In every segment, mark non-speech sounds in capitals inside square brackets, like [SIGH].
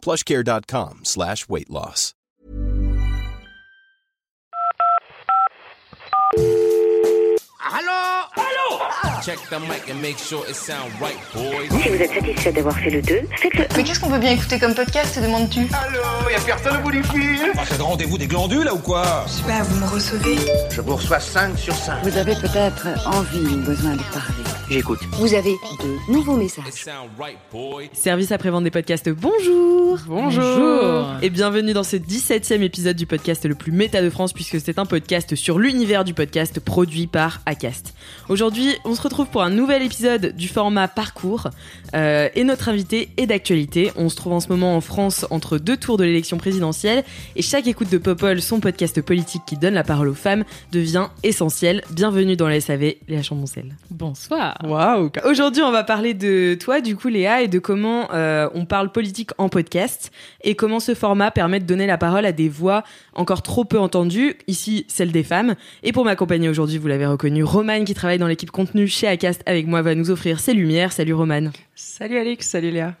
plushcare.com slash weight loss. Allô? Allô? Check the mic and make sure it sound right, boys. Si vous êtes satisfait d'avoir fait le 2, faites-le. Mais qu'est-ce qu'on peut bien écouter comme podcast, te demandes-tu? Allô Y'a personne au bout du fil Ah, c'est le rendez-vous des glandules là ou quoi? Je sais pas, vous me recevez Je vous reçois 5 sur 5. Vous avez peut-être envie ou besoin de parler. J'écoute. Vous avez de nouveaux messages. sound right, boys. Service après-vente des podcasts, bonjour Bonjour. Et bienvenue dans ce 17e épisode du podcast le plus méta de France puisque c'est un podcast sur l'univers du podcast produit par Acast. Aujourd'hui, on se retrouve pour un nouvel épisode du format parcours euh, et notre invité est d'actualité. On se trouve en ce moment en France entre deux tours de l'élection présidentielle et chaque écoute de Popol, son podcast politique qui donne la parole aux femmes, devient essentielle. Bienvenue dans la SAV, Léa Chamboncel. Bonsoir. Waouh Aujourd'hui, on va parler de toi, du coup, Léa, et de comment euh, on parle politique en podcast et comment ce format permet de donner la parole à des voix encore trop peu entendues, ici celle des femmes. Et pour m'accompagner aujourd'hui, vous l'avez reconnu, Romane qui travaille dans l'équipe contenu chez Acast avec moi va nous offrir ses lumières. Salut Romane. Salut Alex, salut Léa.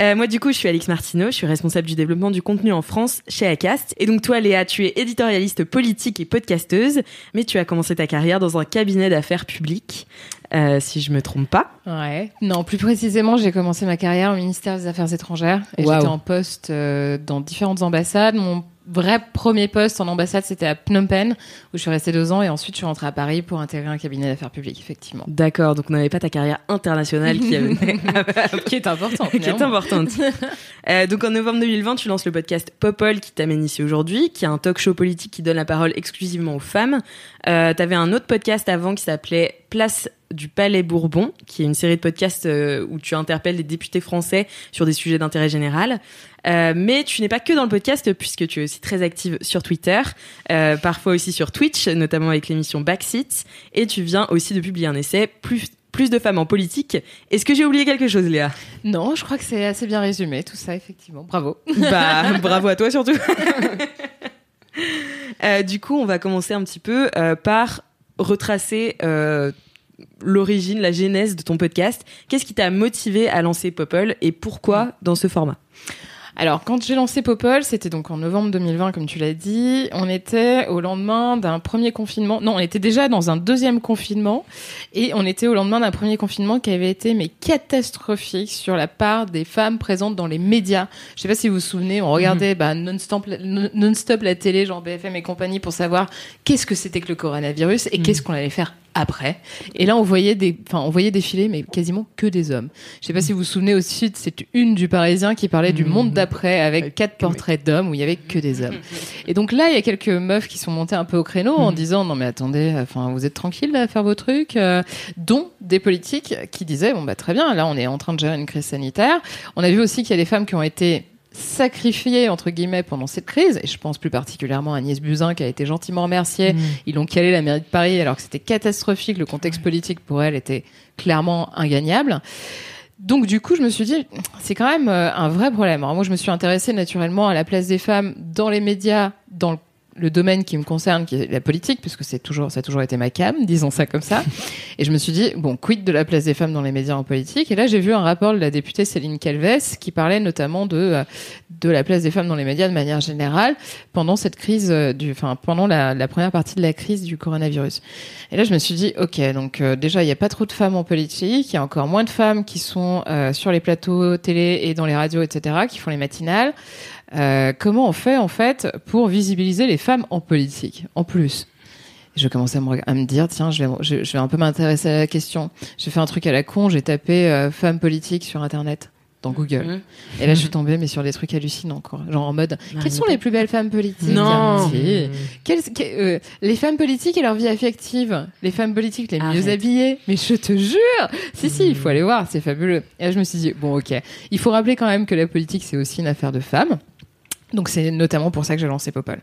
Euh, moi, du coup, je suis Alix Martineau, je suis responsable du développement du contenu en France chez Acast. Et donc, toi, Léa, tu es éditorialiste politique et podcasteuse, mais tu as commencé ta carrière dans un cabinet d'affaires publiques, euh, si je me trompe pas. Ouais. Non, plus précisément, j'ai commencé ma carrière au ministère des Affaires étrangères et j'étais en poste euh, dans différentes ambassades. Mon vrai premier poste en ambassade, c'était à Phnom Penh, où je suis restée deux ans et ensuite je suis rentrée à Paris pour intégrer un cabinet d'affaires publiques, effectivement. D'accord, donc on n'avait pas ta carrière internationale qui, avait- [LAUGHS] qui est importante. qui est importante. [LAUGHS] Euh, donc en novembre 2020, tu lances le podcast Popol qui t'amène ici aujourd'hui, qui est un talk show politique qui donne la parole exclusivement aux femmes. Euh, T'avais un autre podcast avant qui s'appelait Place du Palais Bourbon, qui est une série de podcasts euh, où tu interpelles des députés français sur des sujets d'intérêt général. Euh, mais tu n'es pas que dans le podcast puisque tu es aussi très active sur Twitter, euh, parfois aussi sur Twitch, notamment avec l'émission Backseat, et tu viens aussi de publier un essai plus plus de femmes en politique. Est-ce que j'ai oublié quelque chose, Léa? Non, je crois que c'est assez bien résumé, tout ça, effectivement. Bravo. Bah, [LAUGHS] bravo à toi surtout. Euh, du coup, on va commencer un petit peu euh, par retracer euh, l'origine, la genèse de ton podcast. Qu'est-ce qui t'a motivé à lancer Popol et pourquoi dans ce format? Alors, quand j'ai lancé Popol, c'était donc en novembre 2020, comme tu l'as dit. On était au lendemain d'un premier confinement. Non, on était déjà dans un deuxième confinement. Et on était au lendemain d'un premier confinement qui avait été, mais catastrophique sur la part des femmes présentes dans les médias. Je sais pas si vous vous souvenez, on regardait bah, non-stop non- non-stop la télé, genre BFM et compagnie, pour savoir qu'est-ce que c'était que le coronavirus et qu'est-ce qu'on allait faire après. Et là, on voyait des, enfin, on voyait défiler, mais quasiment que des hommes. Je sais pas si vous vous souvenez aussi de cette une du Parisien qui parlait du monde d'après avec quatre portraits d'hommes où il y avait que des hommes. [LAUGHS] Et donc là, il y a quelques meufs qui sont montées un peu au créneau en disant non mais attendez, enfin vous êtes tranquille à faire vos trucs, euh, dont des politiques qui disaient bon bah très bien, là on est en train de gérer une crise sanitaire. On a vu aussi qu'il y a des femmes qui ont été sacrifiées entre guillemets pendant cette crise et je pense plus particulièrement à Agnès Buzyn qui a été gentiment remerciée ils l'ont calé la mairie de Paris alors que c'était catastrophique. Le contexte politique pour elle était clairement ingagnable. Donc du coup, je me suis dit, c'est quand même euh, un vrai problème. Alors moi, je me suis intéressée naturellement à la place des femmes dans les médias, dans le le domaine qui me concerne, qui est la politique, puisque c'est toujours, ça a toujours été ma cam, disons ça comme ça. [LAUGHS] Et je me suis dit, bon, quid de la place des femmes dans les médias en politique? Et là, j'ai vu un rapport de la députée Céline Calves qui parlait notamment de euh, de la place des femmes dans les médias de manière générale pendant cette crise euh, du, enfin pendant la, la première partie de la crise du coronavirus. Et là, je me suis dit, ok, donc euh, déjà, il n'y a pas trop de femmes en politique, il y a encore moins de femmes qui sont euh, sur les plateaux télé et dans les radios, etc., qui font les matinales. Euh, comment on fait en fait pour visibiliser les femmes en politique En plus? Je commençais à me, à me dire, tiens, je vais, je, je vais un peu m'intéresser à la question. J'ai fait un truc à la con, j'ai tapé euh, femmes politiques sur Internet, dans Google. Mhm. Et là, je suis tombée, mais sur des trucs hallucinants, quoi. Genre en mode, quelles sont les plus belles femmes politiques? Non. Si. Quelles- que- euh, Les femmes politiques et leur vie affective. Les femmes politiques les mieux habillées. Mais je te jure Si, si, il faut aller voir, c'est fabuleux. Et là, je me suis dit, bon, ok. Il faut rappeler quand même que la politique, c'est aussi une affaire de femmes. Donc c'est notamment pour ça que j'ai lancé Popol.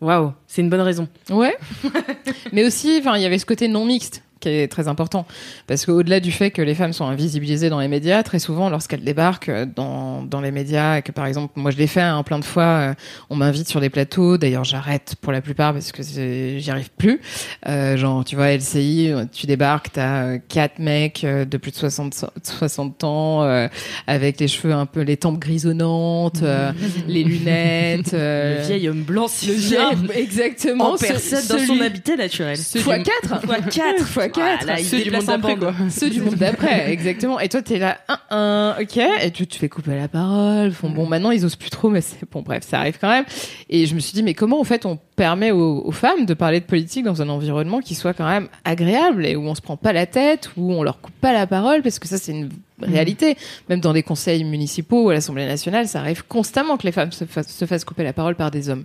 Waouh, c'est une bonne raison. Ouais. [LAUGHS] Mais aussi, enfin, il y avait ce côté non mixte qui est très important. Parce qu'au-delà du fait que les femmes sont invisibilisées dans les médias, très souvent, lorsqu'elles débarquent euh, dans, dans les médias, et que par exemple, moi je l'ai fait hein, plein de fois, euh, on m'invite sur des plateaux, d'ailleurs j'arrête pour la plupart parce que j'y arrive plus. Euh, genre, tu vois, LCI, tu débarques, t'as quatre mecs de plus de 60, so- 60 ans, euh, avec les cheveux un peu, les tempes grisonnantes, euh, [LAUGHS] les lunettes. le vieil homme blanc, le si vieil- [LAUGHS] exactement. en personne dans son habitat naturel. Fois 4 Fois 4 Fois 4 Voilà, il Ceux du monde d'après, quoi. Ceux du monde d'après, [LAUGHS] exactement. Et toi, t'es là, un, un, ok. Et tu te fais couper la parole. Bon, bon, maintenant, ils osent plus trop, mais c'est bon, bref, ça arrive quand même. Et je me suis dit, mais comment, en fait, on permet aux, aux femmes de parler de politique dans un environnement qui soit quand même agréable et où on se prend pas la tête, où on leur coupe pas la parole, parce que ça, c'est une réalité. Même dans des conseils municipaux ou à l'Assemblée nationale, ça arrive constamment que les femmes se, fassent- se fassent couper la parole par des hommes.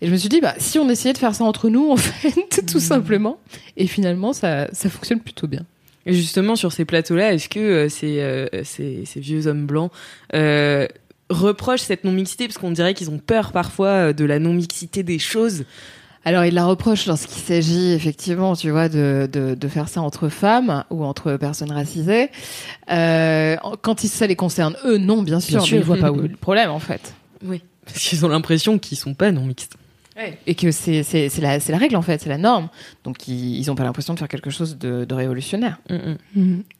Et je me suis dit, bah, si on essayait de faire ça entre nous, en [LAUGHS] fait, tout simplement. Et finalement, ça, ça fonctionne plutôt bien. Et justement, sur ces plateaux-là, est-ce que euh, ces, euh, ces, ces vieux hommes blancs euh, reprochent cette non-mixité Parce qu'on dirait qu'ils ont peur parfois euh, de la non-mixité des choses. Alors, il la reproche lorsqu'il s'agit effectivement, tu vois, de, de, de faire ça entre femmes ou entre personnes racisées. Euh, quand il- ça les concerne, eux, non, bien sûr, Bien mais sûr. ils voient pas où est le problème, en fait. Oui. Parce qu'ils ont l'impression qu'ils sont pas Et que c'est la, c'est la règle, en fait, c'est la norme. Donc, ils, ils ont pas l'impression de faire quelque chose de, de révolutionnaire.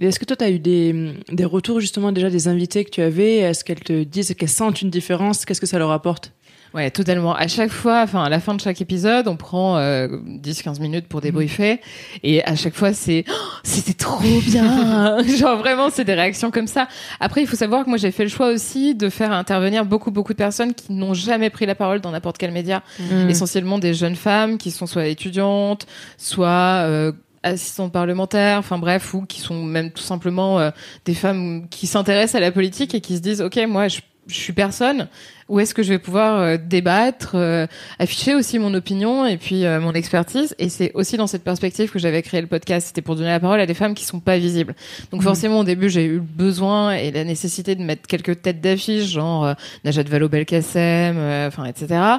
Et est-ce que toi, tu as eu des, des retours justement déjà des invités que tu avais? Est-ce qu'elles te disent qu'elles sentent une différence? Qu'est-ce que ça leur apporte? Ouais, totalement. À chaque fois, enfin, à la fin de chaque épisode, on prend euh, 10-15 minutes pour débriefer. Et à chaque fois, c'est Oh, c'était trop bien. [LAUGHS] Genre vraiment, c'est des réactions comme ça. Après, il faut savoir que moi, j'ai fait le choix aussi de faire intervenir beaucoup, beaucoup de personnes qui n'ont jamais pris la parole dans n'importe quel média. Essentiellement des jeunes femmes qui sont soit étudiantes, soit euh, assistantes parlementaires, enfin bref, ou qui sont même tout simplement euh, des femmes qui s'intéressent à la politique et qui se disent, ok, moi, je, je suis personne. Où est-ce que je vais pouvoir euh, débattre, euh, afficher aussi mon opinion et puis euh, mon expertise Et c'est aussi dans cette perspective que j'avais créé le podcast. C'était pour donner la parole à des femmes qui sont pas visibles. Donc forcément, au début, j'ai eu le besoin et la nécessité de mettre quelques têtes d'affiche, genre euh, Najat Vallaud-Belkacem, euh, enfin etc.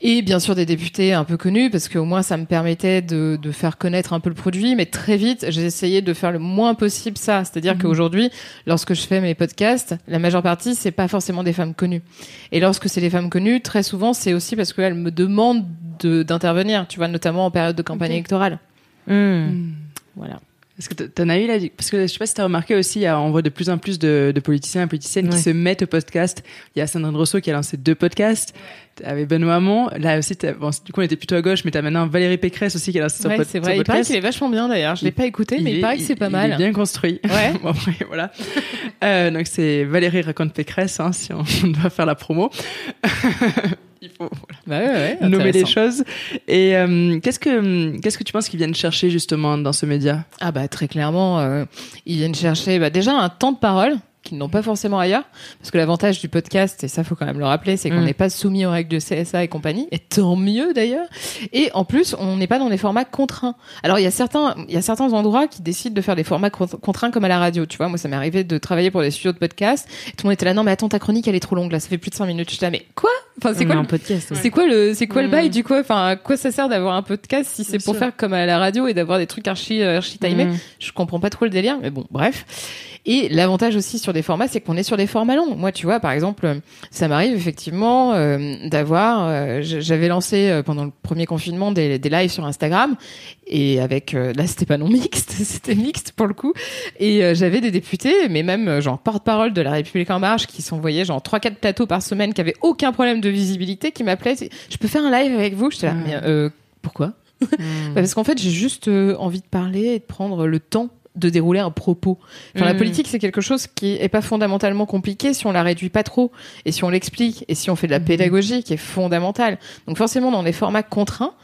Et bien sûr des députés un peu connus parce qu'au moins ça me permettait de, de faire connaître un peu le produit, mais très vite j'ai essayé de faire le moins possible ça. C'est-à-dire qu'aujourd'hui, lorsque je fais mes podcasts, la majeure partie c'est pas forcément des femmes connues. Et lorsque c'est des femmes connues, très souvent c'est aussi parce qu'elles me demandent de- d'intervenir, tu vois, notamment en période de campagne électorale. Voilà. Est-ce que t'en as eu là Parce que je sais pas si t'as remarqué aussi, il on voit de plus en plus de, de politiciens et politiciennes Ouais. qui se mettent au podcast. Il y a Sandrine Rousseau qui a lancé deux podcasts avec Benoît Hamon. Là aussi, bon, du coup, on était plutôt à gauche, mais t'as maintenant Valérie Pécresse aussi qui a lancé son, Ouais, pod- son vrai. Il paraît podcast. qu'il est vachement bien d'ailleurs. Je l'ai Il- pas écouté, mais il, paraît que c'est pas il mal. est bien construit. Ouais. [LAUGHS] bon, après, voilà. Euh, donc c'est Valérie raconte Pécresse, hein, si on [LAUGHS] doit faire la promo. [LAUGHS] Il faut Bah ouais, ouais, nommer les choses. Et euh, qu'est-ce que qu'est-ce que tu penses qu'ils viennent chercher justement dans ce média? Ah bah très clairement, euh, ils viennent chercher bah, déjà un temps de parole qu'ils n'ont pas forcément ailleurs, parce que l'avantage du podcast, et ça faut quand même le rappeler, c'est qu'on Mm. n'est pas soumis aux règles de CSA et compagnie, et tant mieux d'ailleurs. Et en plus, on n'est pas dans des formats contraints. Alors il y a certains, il y a certains endroits qui décident de faire des formats con- contraints comme à la radio. Tu vois, moi ça m'est arrivé de travailler pour des studios de podcast, et tout le monde était là, non mais attends ta chronique elle est trop longue là, ça fait plus de 5 minutes. Je ah, mais quoi? Enfin c'est quoi un podcast. ouais. c'est quoi le c'est quoi le Mm. bail du coup? Enfin, à quoi ça sert d'avoir un podcast si c'est pour sûr. faire comme à la radio et d'avoir des trucs archi euh, archi timés? Mm. Je comprends pas trop le délire, mais bon, bref. Et l'avantage aussi sur des formats, c'est qu'on est sur des formats longs. Moi, tu vois, par exemple, ça m'arrive effectivement euh, d'avoir. euh, J'avais lancé euh, pendant le premier confinement des, des lives sur Instagram et avec euh, là, c'était pas non mixte, [LAUGHS] c'était mixte pour le coup. Et euh, j'avais des députés, mais même genre porte-parole de la République en marche, qui s'envoyaient genre trois quatre plateaux par semaine, qui avaient aucun problème de visibilité, qui m'appelaient. Je peux faire un live avec vous? J'étais là, Mm. mais euh, pourquoi [LAUGHS] Bah, parce qu'en fait, j'ai juste euh, envie de parler et de prendre le temps de dérouler un propos. Enfin, La Mm. politique, c'est quelque chose qui est pas fondamentalement compliqué si on la réduit pas trop et si on l'explique et si on fait de la pédagogie qui est fondamentale. Donc forcément, dans des formats contraints,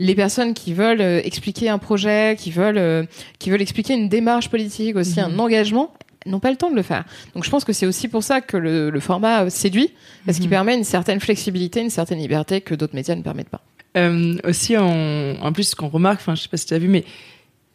les personnes qui veulent euh, expliquer un projet, qui veulent, euh, qui veulent expliquer une démarche politique, aussi un engagement, n'ont pas le temps de le faire. Donc je pense que c'est aussi pour ça que le, le format euh, séduit, parce qu'il permet une certaine flexibilité, une certaine liberté que d'autres médias ne permettent pas. Euh, aussi, on, en plus, ce qu'on remarque, enfin, je sais pas si tu as vu, mais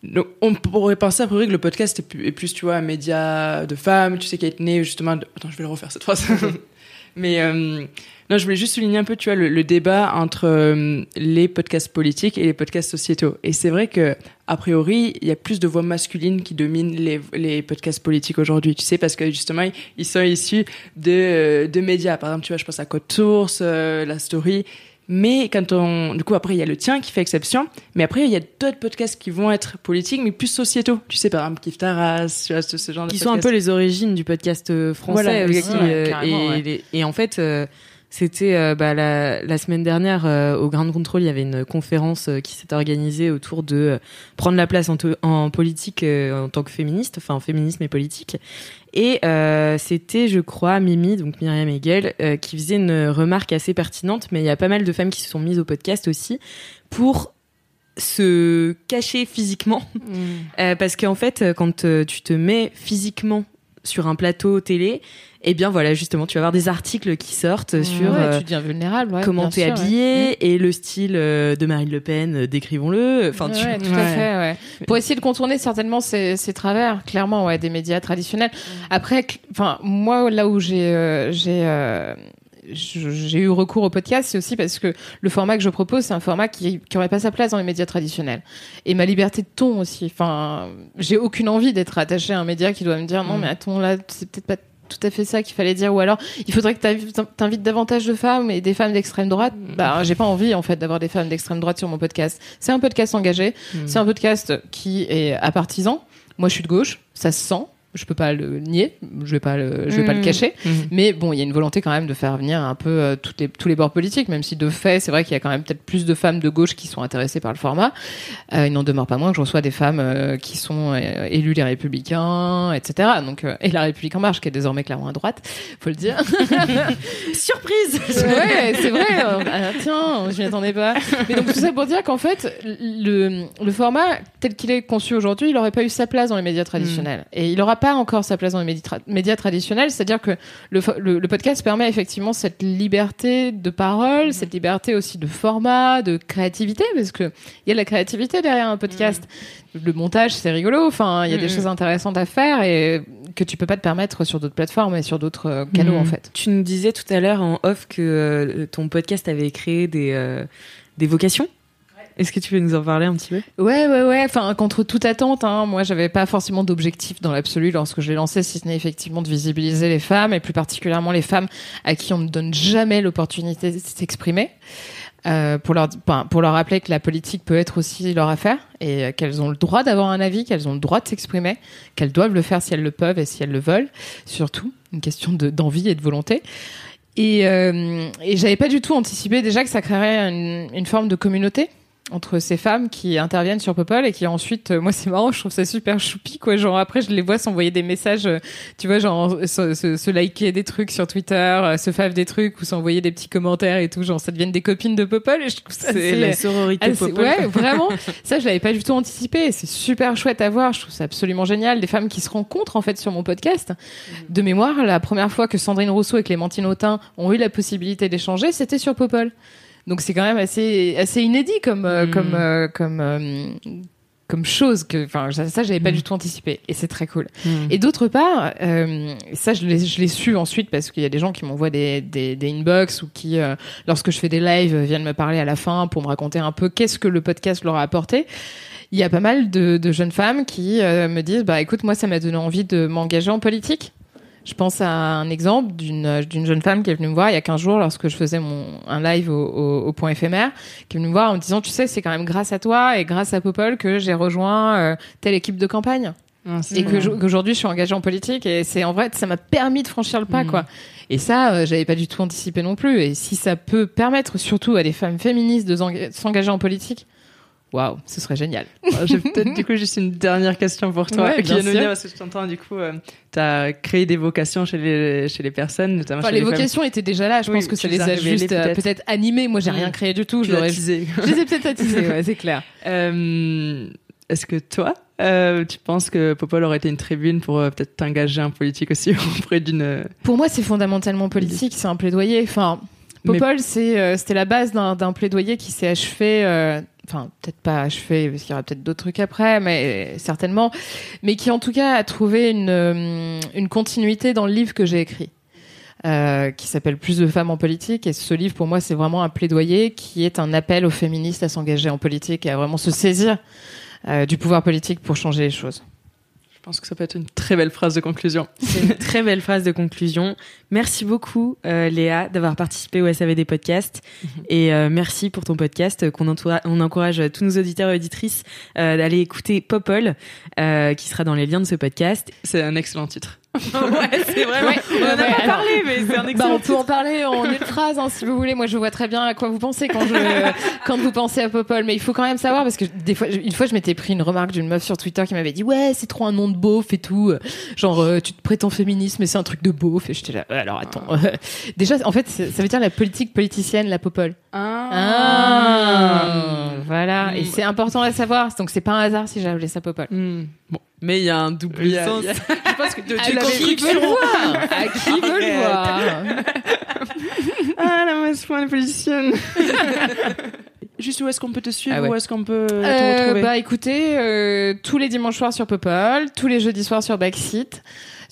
donc, on pourrait penser a priori que le podcast est plus, est plus, tu vois, un média de femmes, tu sais, qui est né justement. De... Attends, je vais le refaire cette phrase. [LAUGHS] Mais euh, non, je voulais juste souligner un peu, tu vois, le, le débat entre euh, les podcasts politiques et les podcasts sociétaux. Et c'est vrai que a priori, il y a plus de voix masculines qui dominent les, les podcasts politiques aujourd'hui. Tu sais, parce que justement, ils- sont issus de, euh, de médias. Par exemple, tu vois, je pense à Code Source, euh, La Story. Mais quand on, du coup, après, il y a le tien qui fait exception. Mais après, il y a d'autres podcasts qui vont être politiques, mais plus sociétaux. Tu sais, par exemple, Kif Taras, tu vois, ce, ce genre de qui sont un peu les origines du podcast euh, français Voilà, aussi. euh, et, ouais. les- et en fait, euh, c'était euh, bah, la, la semaine dernière euh, au Ground Control, il y avait une conférence euh, qui s'est organisée autour de prendre la place en, politique en tant que féministe, enfin en féminisme et politique. Et c'était, je crois, Mimi, donc Myriam Hegel, qui faisait une remarque assez pertinente, mais il y a pas mal de femmes qui se sont mises au podcast aussi pour se cacher physiquement euh, parce qu'en fait, quand tu te mets physiquement sur un plateau télé, eh bien voilà, justement, tu vas avoir des articles qui sortent sur Ouais, euh, tu deviens vulnérable. Ouais, comment t'es ouais. habillé et le style euh, de Marine Le Pen, euh, décrivons-le. Enfin, tu... Ouais, tout à fait, ouais. Pour essayer de contourner certainement ces, ces travers, clairement, ouais, des médias traditionnels. Après, cl- enfin, moi, là où j'ai, euh, j'ai, euh, j'ai eu recours au podcast, c'est aussi parce que le format que je propose, c'est un format qui, qui aurait pas sa place dans les médias traditionnels. Et ma liberté de ton aussi. Enfin, j'ai aucune envie d'être attaché à un média qui doit me dire non, mais attends, là, c'est peut-être pas tout à fait ça qu'il fallait dire. Ou alors il faudrait que t'invites davantage de femmes et des femmes d'extrême droite. Bah j'ai pas envie en fait d'avoir des femmes d'extrême droite sur mon podcast. C'est un podcast engagé. C'est un podcast qui est à partisan moi je suis de gauche. Ça se sent je peux pas le nier je vais pas le je vais pas le Mhm. cacher Mhm. mais bon il y a une volonté quand même de faire venir un peu euh, toutes les tous les bords politiques même si de fait c'est vrai qu'il y a quand même peut-être plus de femmes de gauche qui sont intéressées par le format euh, il n'en demeure pas moins que je reçois des femmes euh, qui sont euh, élues les républicains etc donc et la République en marche qui est désormais clairement à droite faut le dire [LAUGHS] Surprise [LAUGHS] ouais, c'est vrai. ah, tiens, je m'y attendais pas. Mais donc tout ça pour dire qu'en fait, le, le format tel qu'il est conçu aujourd'hui, il n'aurait pas eu sa place dans les médias traditionnels. Et il n'aura pas encore sa place dans les médias, tra- médias traditionnels. C'est-à-dire que le, fo- le, le podcast permet effectivement cette liberté de parole, cette liberté aussi de format, de créativité, parce que il y a de la créativité derrière un podcast. Le montage, c'est rigolo. Enfin, il y a des choses intéressantes à faire et que tu peux pas te permettre sur d'autres plateformes et sur d'autres euh, canaux en fait. Tu nous disais tout à l'heure en off que euh, ton podcast avait créé des, euh, des vocations. Est-ce que tu veux nous en parler un petit peu? Ouais, ouais, ouais. Enfin, contre toute attente, hein, moi, j'avais pas forcément d'objectif dans l'absolu lorsque je l'ai lancé, si ce n'est effectivement de visibiliser les femmes et plus particulièrement les femmes à qui on ne donne jamais l'opportunité de s'exprimer. Euh, pour leur pour leur rappeler que la politique peut être aussi leur affaire et euh, qu'elles ont le droit d'avoir un avis, qu'elles ont le droit de s'exprimer, qu'elles doivent le faire si elles le peuvent et si elles le veulent, surtout une question de d'envie et de volonté. Et, euh, et j'avais pas du tout anticipé déjà que ça créerait une forme de communauté entre ces femmes qui interviennent sur Popol et qui ensuite, euh, moi c'est marrant, je trouve ça super choupi quoi. Genre après je les vois s'envoyer des messages, euh, tu vois, genre se, se- se liker des trucs sur Twitter, euh, se fave des trucs ou s'envoyer des petits commentaires et tout. Genre ça deviennent des copines de Popol et je trouve ça C'est la sororité Popol. ouais, vraiment. Ça, je l'avais pas du tout anticipé. C'est super chouette à voir. Je trouve ça absolument génial. Des femmes qui se rencontrent, en fait, sur mon podcast. De mémoire, la première fois que Sandrine Rousseau et Clémentine Autain ont eu la possibilité d'échanger, c'était sur Popol. Donc c'est quand même assez, assez inédit comme, euh, Mm. comme, euh, comme, euh, comme chose que, enfin, ça, ça, j'avais pas du tout anticipé. Et c'est très cool. Et d'autre part, euh, ça je l'ai, je l'ai su ensuite parce qu'il y a des gens qui m'envoient des, des, des inbox ou qui, euh, lorsque je fais des lives, viennent me parler à la fin pour me raconter un peu qu'est-ce que le podcast leur a apporté. Il y a pas mal de, de jeunes femmes qui euh, me disent, bah écoute, moi ça m'a donné envie de m'engager en politique. Je pense à un exemple d'une d'une jeune femme qui est venue me voir il y a 15 jours lorsque je faisais mon un live au, au, au point éphémère, qui est venue me voir en me disant tu sais c'est quand même grâce à toi et grâce à Popol que j'ai rejoint euh, telle équipe de campagne. Ah, et que je- qu'aujourd'hui je suis engagée en politique et c'est en vrai ça m'a permis de franchir le pas Mhm. quoi. Et ça euh, j'avais pas du tout anticipé non plus. Et si ça peut permettre surtout à des femmes féministes de s'enga- s'engager en politique waouh ce serait génial [LAUGHS] Ah, J'ai peut-être du coup juste une dernière question pour toi, Ouais, qui est dire parce que je t'entends du coup, tu as créé des vocations chez les chez les personnes, notamment enfin chez les femmes. vocations étaient déjà là je Oui, pense que ça les les a juste euh, peut-être. peut-être animées moi j'ai rien créé du tout Tu je [LAUGHS] je les ai peut-être attisées ouais c'est clair [LAUGHS] Euh, Est-ce que toi, euh, tu penses que Popol aurait été une tribune pour euh, peut-être t'engager en politique aussi auprès d'une Pour moi, c'est fondamentalement politique, c'est un plaidoyer. Enfin, Popol, c'est, euh, c'était la base d'un, plaidoyer qui s'est achevé, euh, enfin, peut-être pas achevé, parce qu'il y aura peut-être d'autres trucs après, mais certainement, mais qui en tout cas a trouvé une, euh, une continuité dans le livre que j'ai écrit. euh, qui s'appelle Plus de femmes en politique. Et ce livre, pour moi, c'est vraiment un plaidoyer qui est un appel aux féministes à s'engager en politique et à vraiment se saisir euh, du pouvoir politique pour changer les choses. Je pense que ça peut être une très belle phrase de conclusion. C'est une [LAUGHS] très belle phrase de conclusion. Merci beaucoup, euh, Léa, d'avoir participé au SAV des podcasts. Et euh, merci pour ton podcast qu'on entoura- on encourage tous nos auditeurs et auditrices euh, d'aller écouter Popol, euh, qui sera dans les liens de ce podcast. C'est un excellent titre. [LAUGHS] ouais, c'est vraiment. Ouais, on en a ouais, pas alors- parlé, mais c'est un Bah, excellent on peut en parler en une [LAUGHS] phrase, hein, si vous voulez. Moi, je vois très bien à quoi vous pensez quand, je, [LAUGHS] quand vous pensez à Popol. Mais il faut quand même savoir, parce que des fois, une fois, je m'étais pris une remarque d'une meuf sur Twitter qui m'avait dit Ouais, c'est trop un nom de beauf et tout. Genre, euh, tu te prétends féministe, mais c'est un truc de beauf. Et j'étais là, Ouais, alors attends. Déjà, en fait, ça veut dire la politique politicienne, la Popol. Ah, voilà. Et Mm. c'est important à savoir. Donc, c'est pas un hasard si j'ai appelé ça Popol. Hmm. Bon, mais il y a un double a- sens. a- [LAUGHS] Je pense que de, À qui veut le voir À qui veut le voir Ah, la masse point politicienne. Juste où est-ce qu'on peut te suivre Ah ouais. Où est-ce qu'on peut te Euh, retrouver? bah écoutez, euh, tous les dimanches soirs sur Popol, tous les jeudis soirs sur Backseat.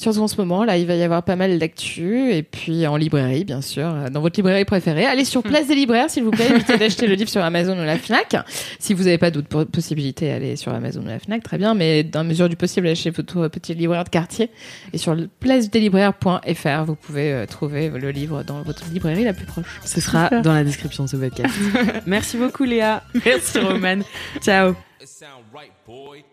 Surtout en ce moment, là, il va y avoir pas mal d'actu. Et puis en librairie, bien sûr, euh, dans votre librairie préférée. Allez sur Place des Libraires, s'il vous plaît. [LAUGHS] Évitez d'acheter le livre sur Amazon ou la Fnac. Si vous n'avez pas d'autres po- possibilités, allez sur Amazon ou la Fnac, très bien. Mais dans la mesure du possible, allez chez votre petit libraire de quartier. Et sur le placedeslibraires.fr, vous pouvez euh, trouver le livre dans votre librairie la plus proche. Ce sera dans la description de ce podcast. [LAUGHS] Merci beaucoup, Léa. Merci, Roman. Ciao. [LAUGHS]